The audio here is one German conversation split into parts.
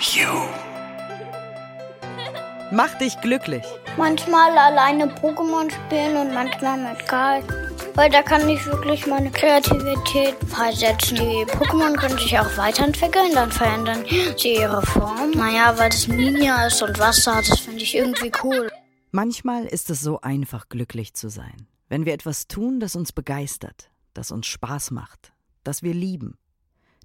You. Mach dich glücklich. Manchmal alleine Pokémon spielen und manchmal mit Karl. Weil da kann ich wirklich meine Kreativität freisetzen. Die Pokémon können sich auch weiterentwickeln, dann verändern sie ihre Form. Naja, weil das Ninja ist und Wasser, das finde ich irgendwie cool. Manchmal ist es so einfach, glücklich zu sein. Wenn wir etwas tun, das uns begeistert, das uns Spaß macht, das wir lieben.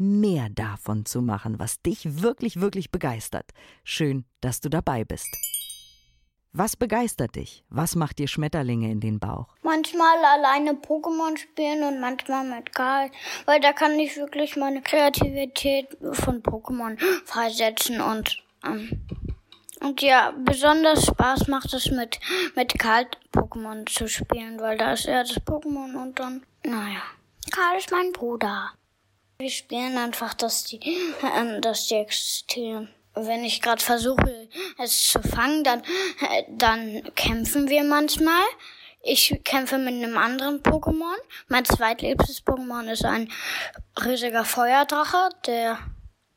mehr davon zu machen, was dich wirklich, wirklich begeistert. Schön, dass du dabei bist. Was begeistert dich? Was macht dir Schmetterlinge in den Bauch? Manchmal alleine Pokémon spielen und manchmal mit Karl. Weil da kann ich wirklich meine Kreativität von Pokémon freisetzen und ähm, und ja, besonders Spaß macht es mit, mit Karl Pokémon zu spielen, weil da ist er das Pokémon und dann, naja. Karl ist mein Bruder. Wir spielen einfach, dass die, ähm, dass die existieren. Wenn ich gerade versuche, es zu fangen, dann, äh, dann kämpfen wir manchmal. Ich kämpfe mit einem anderen Pokémon. Mein zweitliebstes Pokémon ist ein riesiger Feuerdrache, der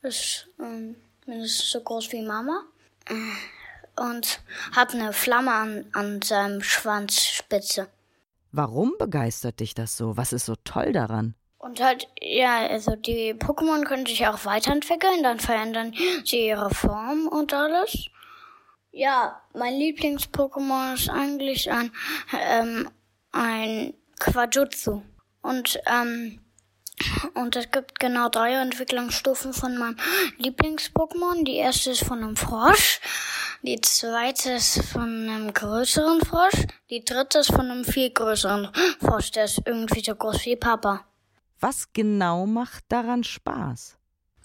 ist ähm, mindestens so groß wie Mama und hat eine Flamme an, an seinem Schwanzspitze. Warum begeistert dich das so? Was ist so toll daran? Und halt, ja, also die Pokémon können sich auch weiterentwickeln, dann verändern sie ihre Form und alles. Ja, mein Lieblings-Pokémon ist eigentlich ein, ähm, ein Quajutsu. Und, ähm, und es gibt genau drei Entwicklungsstufen von meinem Lieblings-Pokémon. Die erste ist von einem Frosch, die zweite ist von einem größeren Frosch, die dritte ist von einem viel größeren Frosch, der ist irgendwie so groß wie Papa. Was genau macht daran Spaß?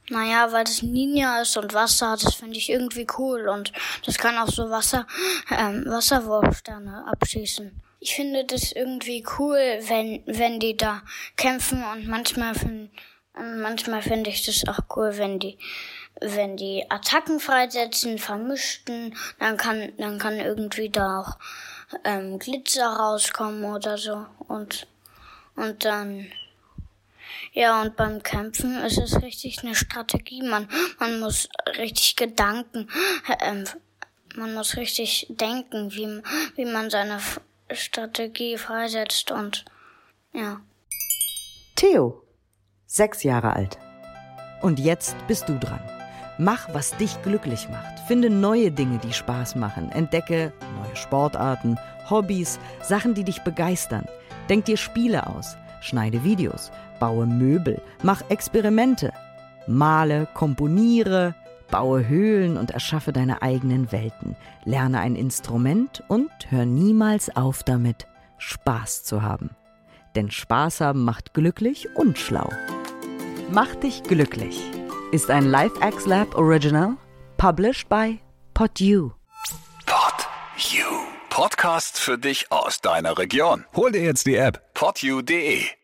Naja, weil das Ninja ist und Wasser, das finde ich irgendwie cool und das kann auch so Wasser, ähm, Wasserwurfsterne abschießen. Ich finde das irgendwie cool, wenn, wenn die da kämpfen und manchmal finde manchmal finde ich das auch cool, wenn die, wenn die Attacken freisetzen, vermischten, dann kann, dann kann irgendwie da auch ähm, Glitzer rauskommen oder so und, und dann, ja, und beim Kämpfen ist es richtig eine Strategie. Man, man muss richtig Gedanken, ähm, man muss richtig denken, wie, wie man seine Strategie freisetzt und ja. Theo, sechs Jahre alt. Und jetzt bist du dran. Mach, was dich glücklich macht. Finde neue Dinge, die Spaß machen. Entdecke neue Sportarten, Hobbys, Sachen, die dich begeistern. Denk dir Spiele aus. Schneide Videos. Baue Möbel. Mach Experimente. Male, komponiere, baue Höhlen und erschaffe deine eigenen Welten. Lerne ein Instrument und hör niemals auf damit, Spaß zu haben. Denn Spaß haben macht glücklich und schlau. Mach dich glücklich ist ein LifeX Lab Original, published by PodU. Pod You. Podcast für dich aus deiner Region. Hol dir jetzt die App podyou.de.